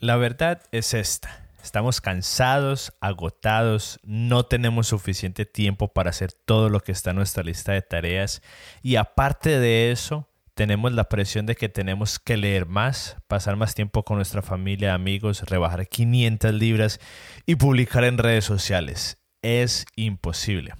La verdad es esta. Estamos cansados, agotados, no tenemos suficiente tiempo para hacer todo lo que está en nuestra lista de tareas y aparte de eso, tenemos la presión de que tenemos que leer más, pasar más tiempo con nuestra familia, amigos, rebajar 500 libras y publicar en redes sociales. Es imposible.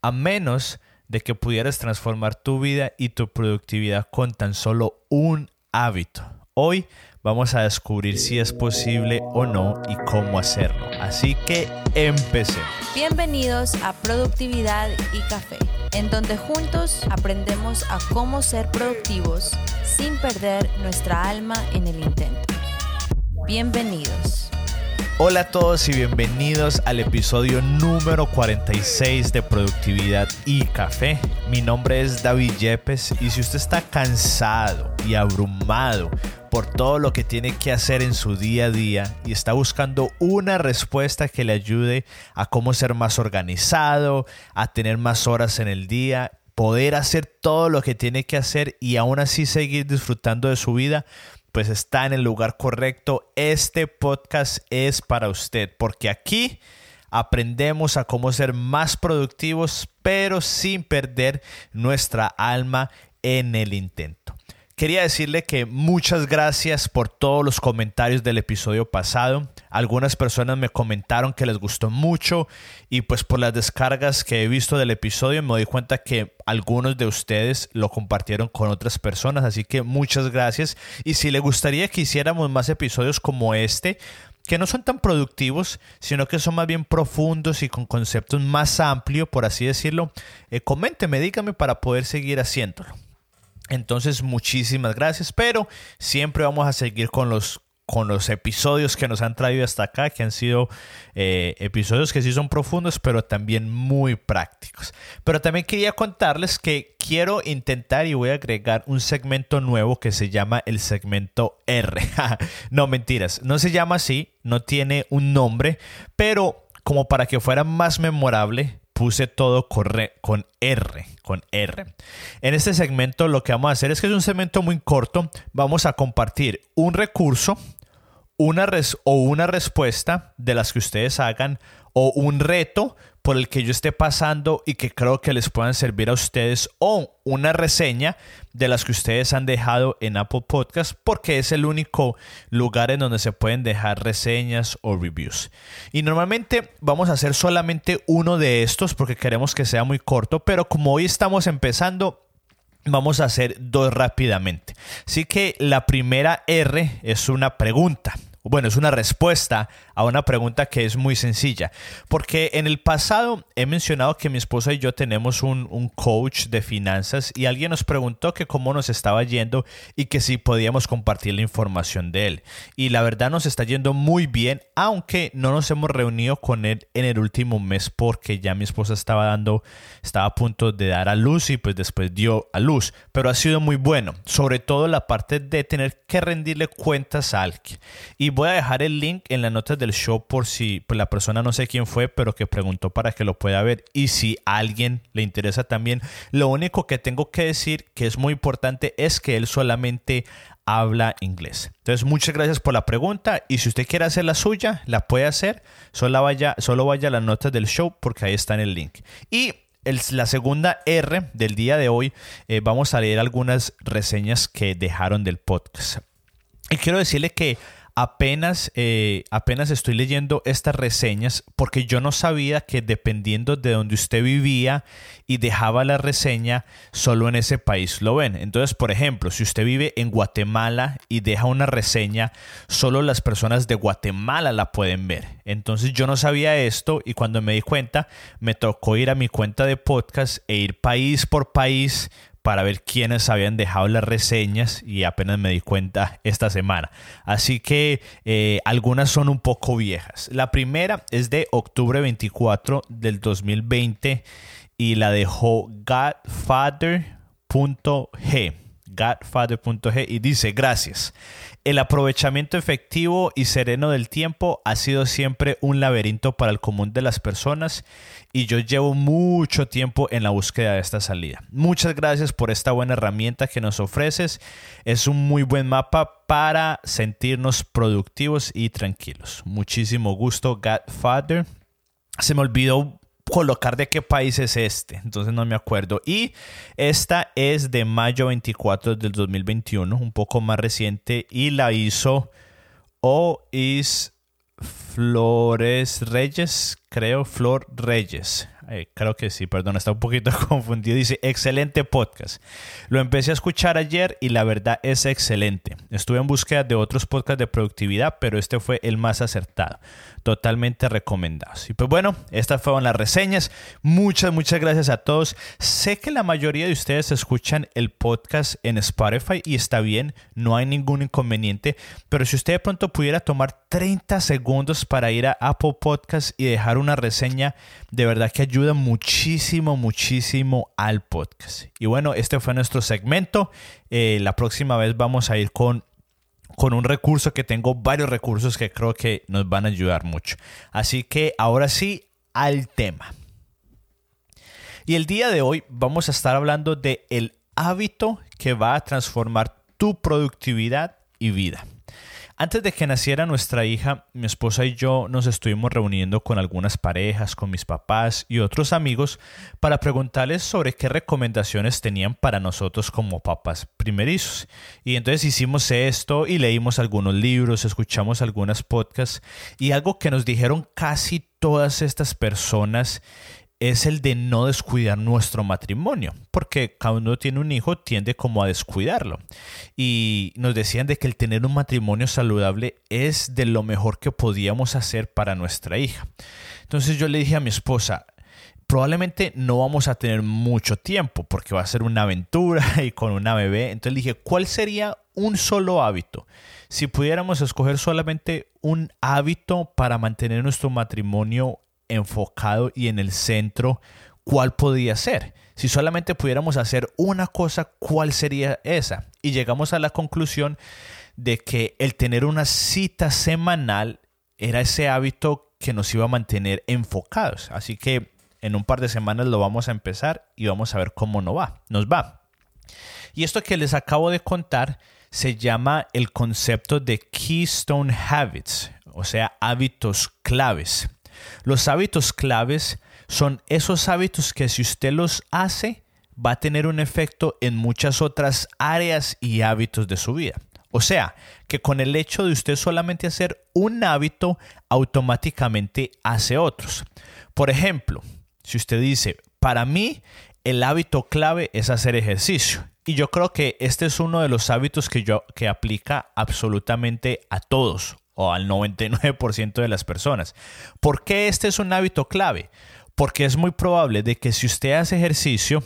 A menos de que pudieras transformar tu vida y tu productividad con tan solo un hábito. Hoy vamos a descubrir si es posible o no y cómo hacerlo. Así que empecemos. Bienvenidos a Productividad y Café, en donde juntos aprendemos a cómo ser productivos sin perder nuestra alma en el intento. Bienvenidos. Hola a todos y bienvenidos al episodio número 46 de Productividad y Café. Mi nombre es David Yepes y si usted está cansado y abrumado por todo lo que tiene que hacer en su día a día y está buscando una respuesta que le ayude a cómo ser más organizado, a tener más horas en el día, poder hacer todo lo que tiene que hacer y aún así seguir disfrutando de su vida, pues está en el lugar correcto. Este podcast es para usted, porque aquí aprendemos a cómo ser más productivos, pero sin perder nuestra alma en el intento. Quería decirle que muchas gracias por todos los comentarios del episodio pasado. Algunas personas me comentaron que les gustó mucho y pues por las descargas que he visto del episodio me doy cuenta que algunos de ustedes lo compartieron con otras personas. Así que muchas gracias. Y si le gustaría que hiciéramos más episodios como este, que no son tan productivos, sino que son más bien profundos y con conceptos más amplios, por así decirlo, eh, coménteme, dígame para poder seguir haciéndolo. Entonces, muchísimas gracias, pero siempre vamos a seguir con los con los episodios que nos han traído hasta acá, que han sido eh, episodios que sí son profundos, pero también muy prácticos. Pero también quería contarles que quiero intentar y voy a agregar un segmento nuevo que se llama el segmento R. no, mentiras, no se llama así, no tiene un nombre, pero como para que fuera más memorable, puse todo con R, con R. En este segmento lo que vamos a hacer es que es un segmento muy corto. Vamos a compartir un recurso, una res o una respuesta de las que ustedes hagan o un reto por el que yo esté pasando y que creo que les puedan servir a ustedes o una reseña de las que ustedes han dejado en Apple Podcast porque es el único lugar en donde se pueden dejar reseñas o reviews. Y normalmente vamos a hacer solamente uno de estos porque queremos que sea muy corto, pero como hoy estamos empezando, Vamos a hacer dos rápidamente. Así que la primera R es una pregunta bueno, es una respuesta a una pregunta que es muy sencilla. Porque en el pasado he mencionado que mi esposa y yo tenemos un, coach de finanzas y alguien nos preguntó que cómo nos estaba yendo y que si podíamos compartir la información de él. Y la verdad nos está yendo muy bien, aunque no nos hemos reunido con él en el último mes porque ya mi esposa estaba dando, estaba a punto de dar a luz y pues después dio a luz. Pero ha sido muy bueno, sobre todo la parte de tener que rendirle cuentas a alguien. Y voy a dejar el link en las notas del show por si pues, la persona no sé quién fue, pero que preguntó para que lo pueda ver. Y si alguien le interesa también, lo único que tengo que decir que es muy importante es que él solamente habla inglés. Entonces, muchas gracias por la pregunta y si usted quiere hacer la suya, la puede hacer. Solo vaya, solo vaya a las notas del show porque ahí está en el link. Y la segunda R del día de hoy, eh, vamos a leer algunas reseñas que dejaron del podcast. Y quiero decirle que apenas, eh, apenas estoy leyendo estas reseñas porque yo no sabía que dependiendo de donde usted vivía y dejaba la reseña, solo en ese país lo ven. Entonces, por ejemplo, si usted vive en Guatemala y deja una reseña, solo las personas de Guatemala la pueden ver. Entonces yo no sabía esto y cuando me di cuenta, me tocó ir a mi cuenta de podcast e ir país por país para ver quiénes habían dejado las reseñas y apenas me di cuenta esta semana. Así que eh, algunas son un poco viejas. La primera es de octubre 24 del 2020 y la dejó godfather.g godfather.g y dice gracias. El aprovechamiento efectivo y sereno del tiempo ha sido siempre un laberinto para el común de las personas y yo llevo mucho tiempo en la búsqueda de esta salida. Muchas gracias por esta buena herramienta que nos ofreces. Es un muy buen mapa para sentirnos productivos y tranquilos. Muchísimo gusto, Godfather. Se me olvidó colocar de qué país es este, entonces no me acuerdo. Y esta es de mayo 24 del 2021, un poco más reciente, y la hizo O is Flores Reyes, creo, Flor Reyes. Eh, creo que sí, perdón, está un poquito confundido. Dice, excelente podcast. Lo empecé a escuchar ayer y la verdad es excelente. Estuve en búsqueda de otros podcasts de productividad, pero este fue el más acertado totalmente recomendados. Y pues bueno, estas fueron las reseñas. Muchas, muchas gracias a todos. Sé que la mayoría de ustedes escuchan el podcast en Spotify y está bien, no hay ningún inconveniente, pero si usted de pronto pudiera tomar 30 segundos para ir a Apple Podcast y dejar una reseña, de verdad que ayuda muchísimo, muchísimo al podcast. Y bueno, este fue nuestro segmento. Eh, la próxima vez vamos a ir con con un recurso que tengo varios recursos que creo que nos van a ayudar mucho. Así que ahora sí, al tema. Y el día de hoy vamos a estar hablando de el hábito que va a transformar tu productividad y vida. Antes de que naciera nuestra hija, mi esposa y yo nos estuvimos reuniendo con algunas parejas, con mis papás y otros amigos para preguntarles sobre qué recomendaciones tenían para nosotros como papás primerizos. Y entonces hicimos esto y leímos algunos libros, escuchamos algunas podcasts y algo que nos dijeron casi todas estas personas es el de no descuidar nuestro matrimonio, porque cada uno tiene un hijo tiende como a descuidarlo. Y nos decían de que el tener un matrimonio saludable es de lo mejor que podíamos hacer para nuestra hija. Entonces yo le dije a mi esposa, probablemente no vamos a tener mucho tiempo porque va a ser una aventura y con una bebé. Entonces le dije, ¿cuál sería un solo hábito? Si pudiéramos escoger solamente un hábito para mantener nuestro matrimonio enfocado y en el centro, ¿cuál podría ser? Si solamente pudiéramos hacer una cosa, ¿cuál sería esa? Y llegamos a la conclusión de que el tener una cita semanal era ese hábito que nos iba a mantener enfocados. Así que en un par de semanas lo vamos a empezar y vamos a ver cómo nos va. Nos va. Y esto que les acabo de contar se llama el concepto de Keystone Habits, o sea, hábitos claves. Los hábitos claves son esos hábitos que si usted los hace, va a tener un efecto en muchas otras áreas y hábitos de su vida. O sea, que con el hecho de usted solamente hacer un hábito, automáticamente hace otros. Por ejemplo, si usted dice, para mí el hábito clave es hacer ejercicio. Y yo creo que este es uno de los hábitos que yo que aplica absolutamente a todos o al 99% de las personas. ¿Por qué este es un hábito clave? Porque es muy probable de que si usted hace ejercicio,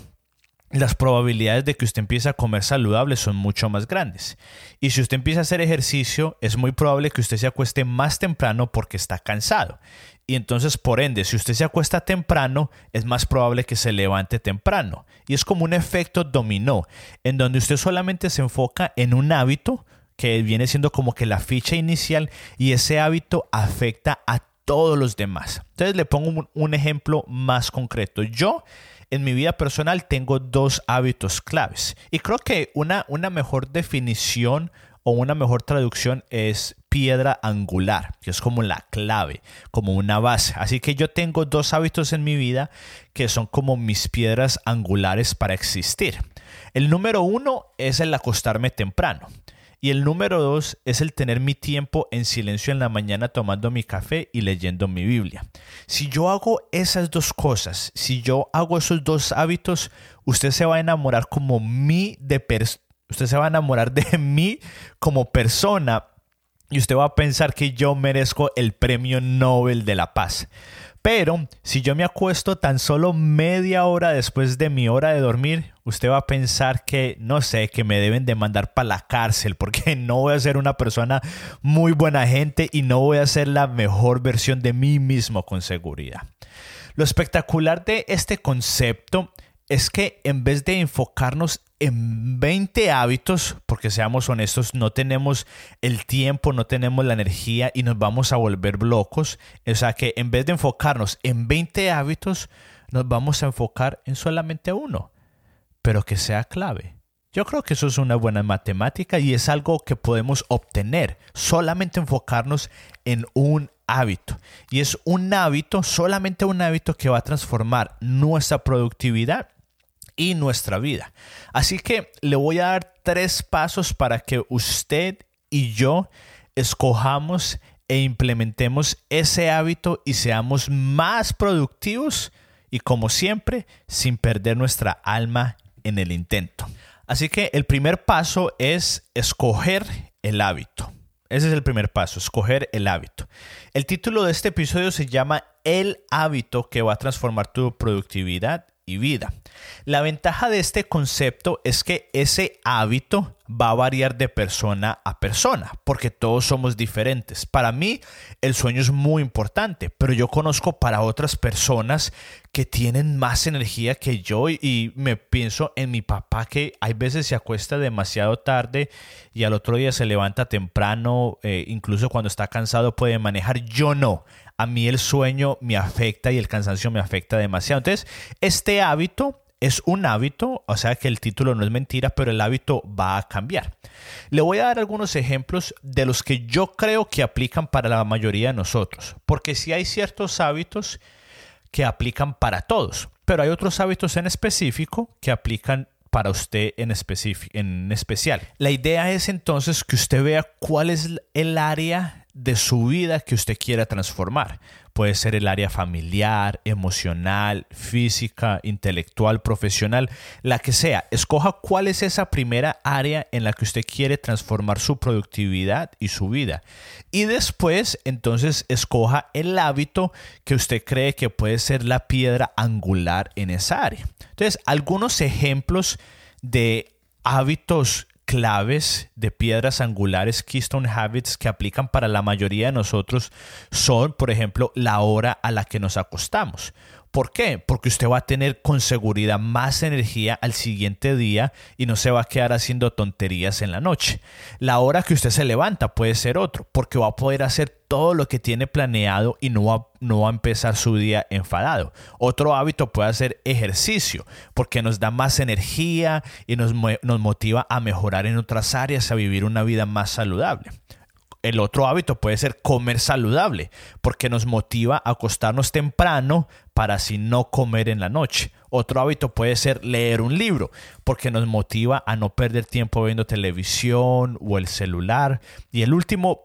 las probabilidades de que usted empiece a comer saludable son mucho más grandes. Y si usted empieza a hacer ejercicio, es muy probable que usted se acueste más temprano porque está cansado. Y entonces, por ende, si usted se acuesta temprano, es más probable que se levante temprano. Y es como un efecto dominó, en donde usted solamente se enfoca en un hábito, que viene siendo como que la ficha inicial y ese hábito afecta a todos los demás. Entonces le pongo un, ejemplo más concreto. Yo en mi vida personal tengo dos hábitos claves y creo que una, una mejor definición o una mejor traducción es piedra angular, que es como la clave, como una base. Así que yo tengo dos hábitos en mi vida que son como mis piedras angulares para existir. El número uno es el acostarme temprano. Y el número dos es el tener mi tiempo en silencio en la mañana tomando mi café y leyendo mi Biblia. Si yo hago esas dos cosas, si yo hago esos dos hábitos, usted se va a enamorar como mí de usted se va a enamorar de mí como persona y usted va a pensar que yo merezco el premio Nobel de la Paz. Pero si yo me acuesto tan solo media hora después de mi hora de dormir, usted va a pensar que, no sé, que me deben de mandar para la cárcel porque no voy a ser una persona muy buena gente y no voy a ser la mejor versión de mí mismo con seguridad. Lo espectacular de este concepto es que en vez de enfocarnos en 20 hábitos, porque seamos honestos, no tenemos el tiempo, no tenemos la energía y nos vamos a volver locos. O sea que en vez de enfocarnos en 20 hábitos, nos vamos a enfocar en solamente uno, pero que sea clave. Yo creo que eso es una buena matemática y es algo que podemos obtener, solamente enfocarnos en un hábito. Y es un hábito, solamente un hábito que va a transformar nuestra productividad y nuestra vida. Así que le voy a dar tres pasos para que usted y yo escojamos e implementemos ese hábito y seamos más productivos y como siempre sin perder nuestra alma en el intento. Así que el primer paso es escoger el hábito. Ese es el primer paso, escoger el hábito. El título de este episodio se llama El hábito que va a transformar tu productividad y vida. La ventaja de este concepto es que ese hábito va a variar de persona a persona, porque todos somos diferentes. Para mí el sueño es muy importante, pero yo conozco para otras personas que tienen más energía que yo y, me pienso en mi papá que hay veces se acuesta demasiado tarde y al otro día se levanta temprano, eh, incluso cuando está cansado puede manejar. Yo no a mí el sueño me afecta y el cansancio me afecta demasiado. Entonces, este hábito es un hábito, o sea que el título no es mentira, pero el hábito va a cambiar. Le voy a dar algunos ejemplos de los que yo creo que aplican para la mayoría de nosotros, porque si hay ciertos hábitos que aplican para todos, pero hay otros hábitos en específico que aplican para usted en, en especial. La idea es entonces que usted vea cuál es el área de su vida que usted quiera transformar. Puede ser el área familiar, emocional, física, intelectual, profesional, la que sea. Escoja cuál es esa primera área en la que usted quiere transformar su productividad y su vida. Y después, entonces, escoja el hábito que usted cree que puede ser la piedra angular en esa área. Entonces, algunos ejemplos de hábitos claves de piedras angulares Keystone Habits que aplican para la mayoría de nosotros son, por ejemplo, la hora a la que nos acostamos. ¿Por qué? Porque usted va a tener con seguridad más energía al siguiente día y no se va a quedar haciendo tonterías en la noche. La hora que usted se levanta puede ser otro, porque va a poder hacer todo lo que tiene planeado y no va, no va a empezar su día enfadado. Otro hábito puede ser ejercicio, porque nos da más energía y nos, nos motiva a mejorar en otras áreas, a vivir una vida más saludable el otro hábito puede ser comer saludable, porque nos motiva a acostarnos temprano para así no comer en la noche. Otro hábito puede ser leer un libro, porque nos motiva a no perder tiempo viendo televisión o el celular. Y el último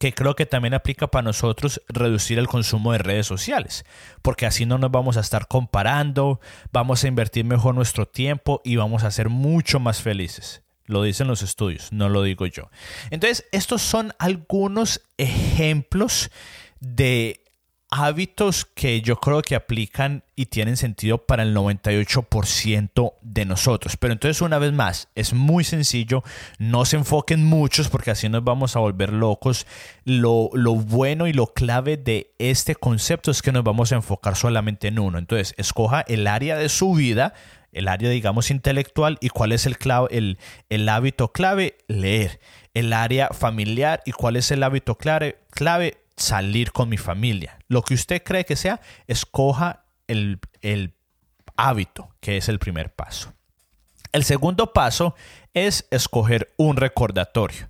que creo que también aplica para nosotros reducir el consumo de redes sociales, porque así no nos vamos a estar comparando, vamos a invertir mejor nuestro tiempo y vamos a ser mucho más felices. Lo dicen los estudios, no lo digo yo. Entonces, estos son algunos ejemplos de hábitos que yo creo que aplican y tienen sentido para el 98% de nosotros. Pero entonces una vez más, es muy sencillo, no se enfoquen muchos porque así nos vamos a volver locos. Lo, lo, bueno y lo clave de este concepto es que nos vamos a enfocar solamente en uno. Entonces, escoja el área de su vida el área, digamos, intelectual y cuál es el, clave, el, hábito clave, leer. El área familiar y cuál es el hábito clave, clave, salir con mi familia. Lo que usted cree que sea, escoja el hábito, que es el primer paso. El segundo paso es escoger un recordatorio.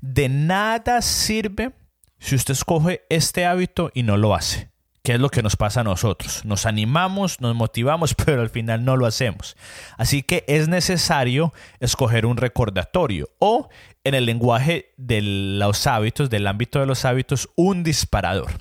De nada sirve si usted escoge este hábito y no lo hace. ¿Qué es lo que nos pasa a nosotros? Nos animamos, nos motivamos, pero al final no lo hacemos. Así que es necesario escoger un recordatorio o, en el lenguaje de los hábitos, del ámbito de los hábitos, un disparador.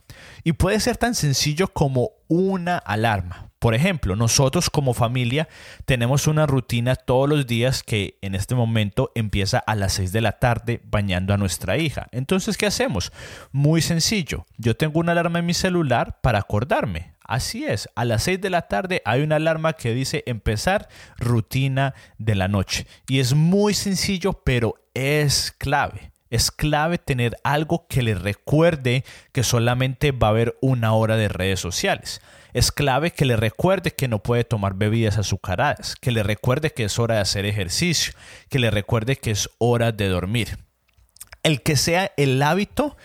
Y puede ser tan sencillo como una alarma. Por ejemplo, nosotros como familia tenemos una rutina todos los días que en este momento empieza a las 6 de la tarde bañando a nuestra hija. Entonces, ¿qué hacemos? Muy sencillo. Yo tengo una alarma en mi celular para acordarme. Así es, a las 6 de la tarde hay una alarma que dice empezar rutina de la noche. Y es muy sencillo, pero es clave. Es clave tener algo que le recuerde que solamente va a haber una hora de redes sociales. Es clave que le recuerde que no puede tomar bebidas azucaradas, que le recuerde que es hora de hacer ejercicio, que le recuerde que es hora de dormir. El que sea el hábito,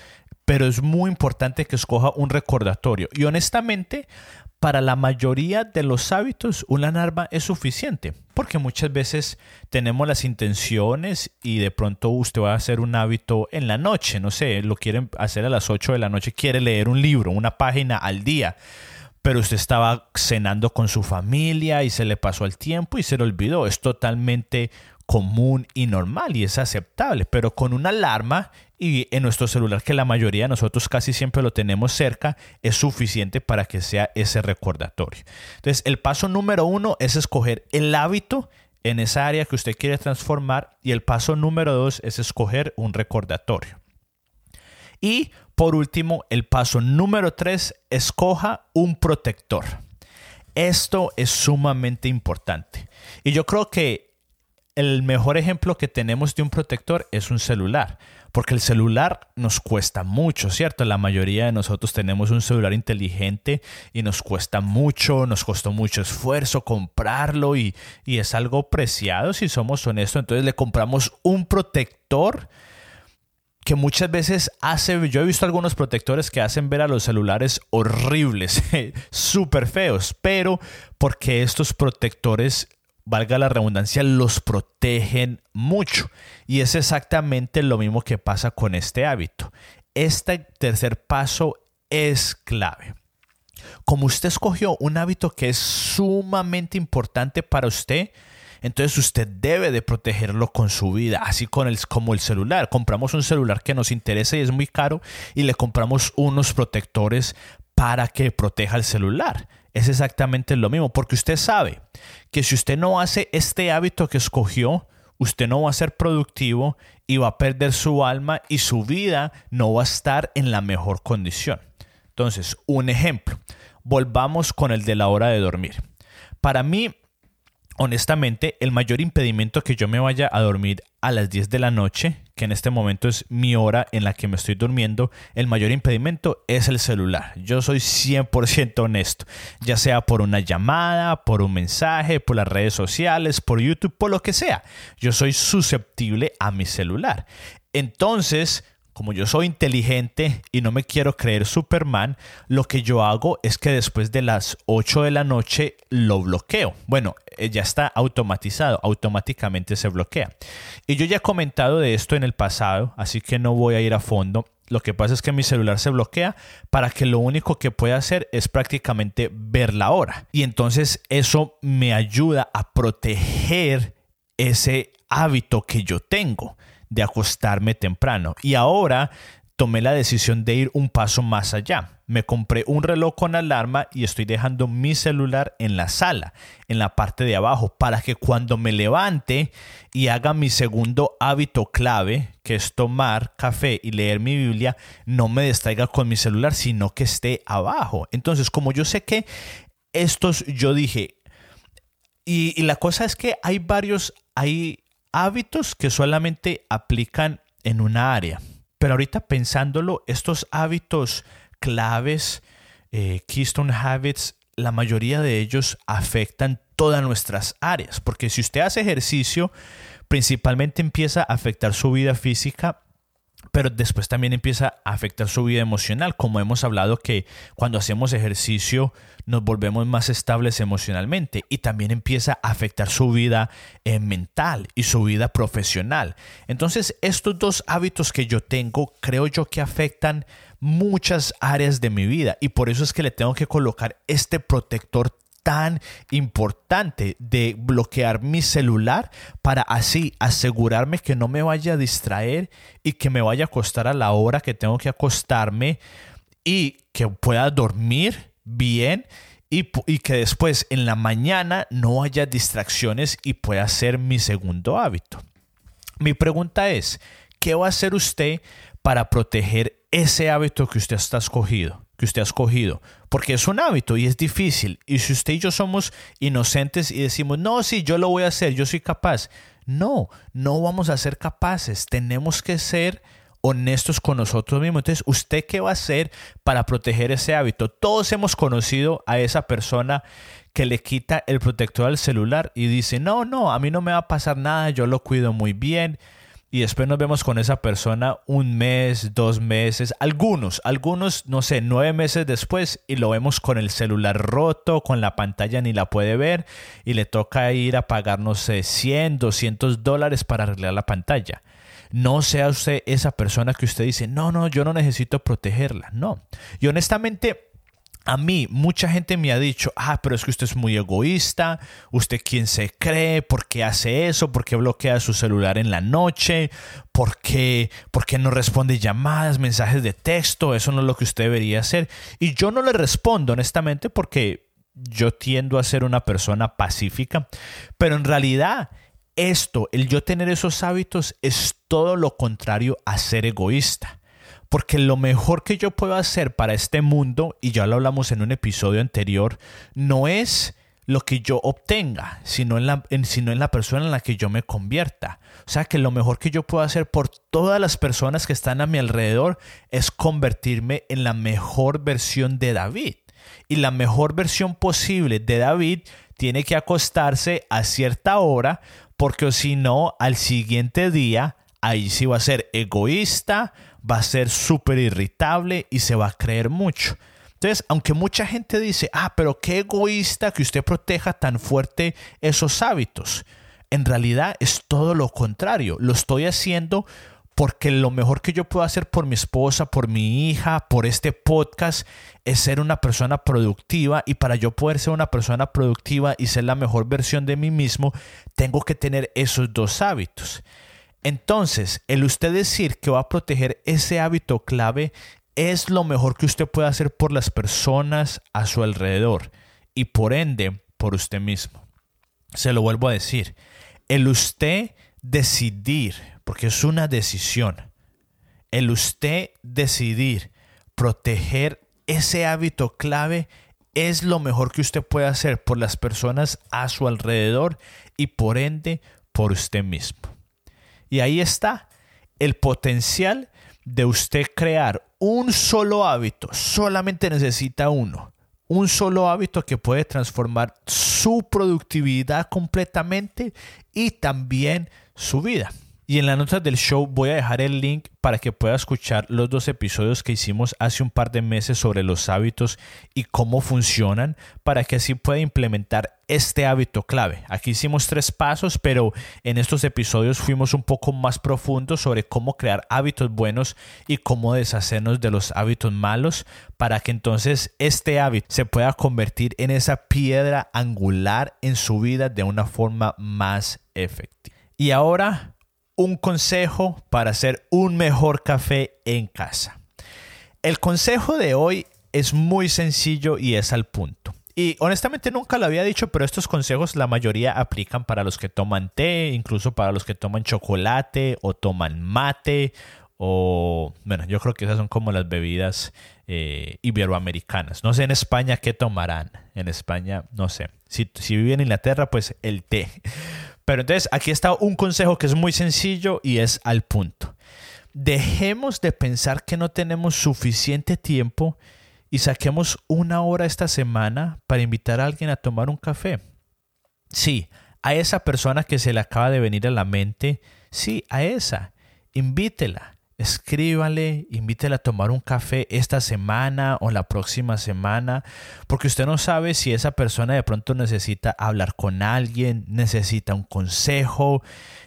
pero es muy importante que escoja un recordatorio. Y honestamente, para la mayoría de los hábitos, una alarma es suficiente, porque muchas veces tenemos las intenciones y de pronto usted va a hacer un hábito en la noche, no sé, lo quiere hacer a las 8 de la noche, quiere leer un libro, una página al día, pero usted estaba cenando con su familia y se le pasó el tiempo y se le olvidó. Es totalmente común y normal y es aceptable, pero con una alarma y en nuestro celular que la mayoría de nosotros casi siempre lo tenemos cerca, es suficiente para que sea ese recordatorio. Entonces, el paso número uno es escoger el hábito en esa área que usted quiere transformar y el paso número dos es escoger un recordatorio. Y por último, el paso número tres, escoja un protector. Esto es sumamente importante. Y yo creo que el mejor ejemplo que tenemos de un protector es un celular, porque el celular nos cuesta mucho, ¿cierto? La mayoría de nosotros tenemos un celular inteligente y nos cuesta mucho, nos costó mucho esfuerzo comprarlo y, y es algo preciado si somos honestos. Entonces le compramos un protector que muchas veces hace, yo he visto algunos protectores que hacen ver a los celulares horribles, súper feos, pero porque estos protectores valga la redundancia, los protegen mucho. Y es exactamente lo mismo que pasa con este hábito. Este tercer paso es clave. Como usted escogió un hábito que es sumamente importante para usted, entonces usted debe de protegerlo con su vida, así con el, como el celular. Compramos un celular que nos interesa y es muy caro y le compramos unos protectores para que proteja el celular es exactamente lo mismo, porque usted sabe que si usted no hace este hábito que escogió, usted no va a ser productivo y va a perder su alma y su vida no va a estar en la mejor condición. Entonces, un ejemplo, volvamos con el de la hora de dormir. Para mí, honestamente, el mayor impedimento que yo me vaya a dormir a las 10 de la noche, que en este momento es mi hora en la que me estoy durmiendo, el mayor impedimento es el celular. Yo soy 100% honesto, ya sea por una llamada, por un mensaje, por las redes sociales, por YouTube, por lo que sea. Yo soy susceptible a mi celular. Entonces, como yo soy inteligente y no me quiero creer Superman, lo que yo hago es que después de las 8 de la noche lo bloqueo. Bueno, eh, ya está automatizado, automáticamente se bloquea. Y yo ya he comentado de esto en el pasado, así que no voy a ir a fondo. Lo que pasa es que mi celular se bloquea para que lo único que pueda hacer es prácticamente ver la hora. Y entonces eso me ayuda a proteger ese hábito que yo tengo de acostarme temprano. Y ahora tomé la decisión de ir un paso más allá. Me compré un reloj con alarma y estoy dejando mi celular en la sala, en la parte de abajo, para que cuando me levante y haga mi segundo hábito clave, que es tomar café y leer mi Biblia, no me distraiga con mi celular, sino que esté abajo. Entonces, como yo sé que estos, yo dije, y, la cosa es que hay varios, hay hábitos que solamente aplican en una área. Pero ahorita pensándolo, estos hábitos claves, eh, Keystone Habits, la mayoría de ellos afectan todas nuestras áreas. Porque si usted hace ejercicio, principalmente empieza a afectar su vida física, pero después también empieza a afectar su vida emocional, como hemos hablado que cuando hacemos ejercicio nos volvemos más estables emocionalmente y también empieza a afectar su vida eh, mental y su vida profesional. Entonces, estos dos hábitos que yo tengo, creo yo que afectan muchas áreas de mi vida y por eso es que le tengo que colocar este protector tan importante de bloquear mi celular para así asegurarme que no me vaya a distraer y que me vaya a acostar a la hora que tengo que acostarme y que pueda dormir bien y, que después en la mañana no haya distracciones y pueda ser mi segundo hábito. Mi pregunta es, ¿qué va a hacer usted para proteger ese hábito que usted está escogido? Que usted ha escogido, porque es un hábito y es difícil. Y si usted y yo somos inocentes y decimos, no, sí, yo lo voy a hacer, yo soy capaz. No, no vamos a ser capaces. Tenemos que ser honestos con nosotros mismos. Entonces, ¿usted qué va a hacer para proteger ese hábito? Todos hemos conocido a esa persona que le quita el protector al celular y dice, no, no, a mí no me va a pasar nada, yo lo cuido muy bien y después nos vemos con esa persona un mes, dos meses, algunos, algunos, no sé, nueve meses después y lo vemos con el celular roto, con la pantalla ni la puede ver y le toca ir a pagar, no sé, 100, 200 dólares para arreglar la pantalla. No sea usted esa persona que usted dice, no, no, yo no necesito protegerla. No. Y honestamente, a mí mucha gente me ha dicho, ah, pero es que usted es muy egoísta, usted quién se cree, por qué hace eso, por qué bloquea su celular en la noche, por qué, por qué no responde llamadas, mensajes de texto, eso no es lo que usted debería hacer. Y yo no le respondo honestamente porque yo tiendo a ser una persona pacífica, pero en realidad esto, el yo tener esos hábitos es todo lo contrario a ser egoísta. Porque lo mejor que yo puedo hacer para este mundo, y ya lo hablamos en un episodio anterior, no es lo que yo obtenga, sino en, la, sino en la persona en la que yo me convierta. O sea que lo mejor que yo puedo hacer por todas las personas que están a mi alrededor es convertirme en la mejor versión de David. Y la mejor versión posible de David tiene que acostarse a cierta hora, porque si no, al siguiente día, ahí sí va a ser egoísta, va a ser súper irritable y se va a creer mucho. Entonces, aunque mucha gente dice, ah, pero qué egoísta que usted proteja tan fuerte esos hábitos, en realidad es todo lo contrario. Lo estoy haciendo porque lo mejor que yo puedo hacer por mi esposa, por mi hija, por este podcast, es ser una persona productiva y para yo poder ser una persona productiva y ser la mejor versión de mí mismo, tengo que tener esos dos hábitos. Entonces, el usted decir que va a proteger ese hábito clave es lo mejor que usted puede hacer por las personas a su alrededor y por ende por usted mismo. Se lo vuelvo a decir, el usted decidir, porque es una decisión, el usted decidir proteger ese hábito clave es lo mejor que usted puede hacer por las personas a su alrededor y por ende por usted mismo. Y ahí está el potencial de usted crear un solo hábito. Solamente necesita uno. Un solo hábito que puede transformar su productividad completamente y también su vida. Y en las notas del show voy a dejar el link para que pueda escuchar los dos episodios que hicimos hace un par de meses sobre los hábitos y cómo funcionan para que así pueda implementar este hábito clave. Aquí hicimos tres pasos, pero en estos episodios fuimos un poco más profundos sobre cómo crear hábitos buenos y cómo deshacernos de los hábitos malos para que entonces este hábito se pueda convertir en esa piedra angular en su vida de una forma más efectiva. Y ahora un consejo para hacer un mejor café en casa. El consejo de hoy es muy sencillo y es al punto. Y honestamente nunca lo había dicho, pero estos consejos la mayoría aplican para los que toman té, incluso para los que toman chocolate o toman mate o bueno, yo creo que esas son como las bebidas eh, iberoamericanas. No sé en España qué tomarán. En España, no sé. Si, si viven en Inglaterra, pues el té. Pero entonces aquí está un consejo que es muy sencillo y es al punto. Dejemos de pensar que no tenemos suficiente tiempo y saquemos una hora esta semana para invitar a alguien a tomar un café. Sí, a esa persona que se le acaba de venir a la mente, sí, a esa, invítela escríbale, invítela a tomar un café esta semana o la próxima semana, porque usted no sabe si esa persona de pronto necesita hablar con alguien, necesita un consejo,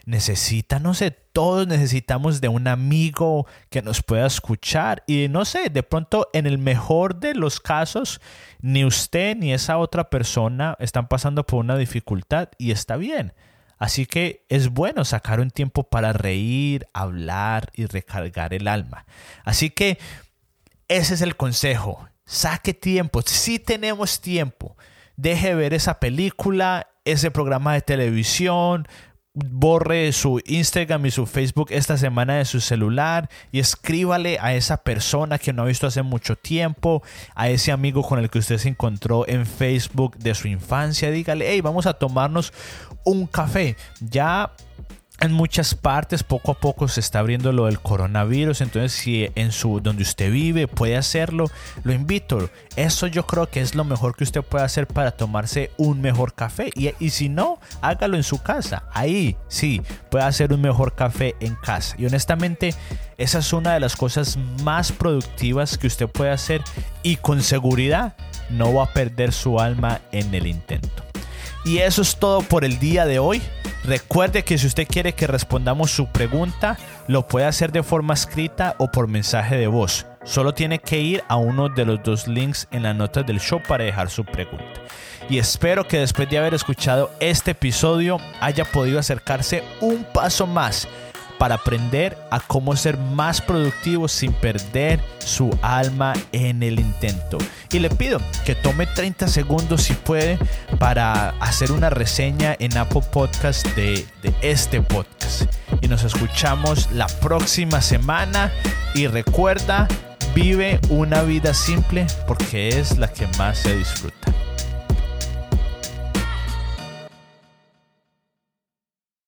necesita, no sé, todos necesitamos de un amigo que nos pueda escuchar y no sé, de pronto en el mejor de los casos, ni usted ni esa otra persona están pasando por una dificultad y está bien. Así que es bueno sacar un tiempo para reír, hablar y recargar el alma. Así que ese es el consejo. Saque tiempo. Si tenemos tiempo, deje ver esa película, ese programa de televisión, borre su Instagram y su Facebook esta semana de su celular y escríbale a esa persona que no ha visto hace mucho tiempo, a ese amigo con el que usted se encontró en Facebook de su infancia, dígale, hey, vamos a tomarnos un café. Ya en muchas partes poco a poco se está abriendo lo del coronavirus, entonces si en su donde usted vive puede hacerlo, lo invito. Eso yo creo que es lo mejor que usted puede hacer para tomarse un mejor café y, y si no, hágalo en su casa. Ahí sí, puede hacer un mejor café en casa. Y honestamente, esa es una de las cosas más productivas que usted puede hacer y con seguridad no va a perder su alma en el intento. Y eso es todo por el día de hoy. Recuerde que si usted quiere que respondamos su pregunta, lo puede hacer de forma escrita o por mensaje de voz. Solo tiene que ir a uno de los dos links en la nota del show para dejar su pregunta. Y espero que después de haber escuchado este episodio haya podido acercarse un paso más para aprender a cómo ser más productivo sin perder su alma en el intento. Y le pido que tome 30 segundos si puede para hacer una reseña en Apple Podcast de, de este podcast. Y nos escuchamos la próxima semana y recuerda, vive una vida simple porque es la que más se disfruta.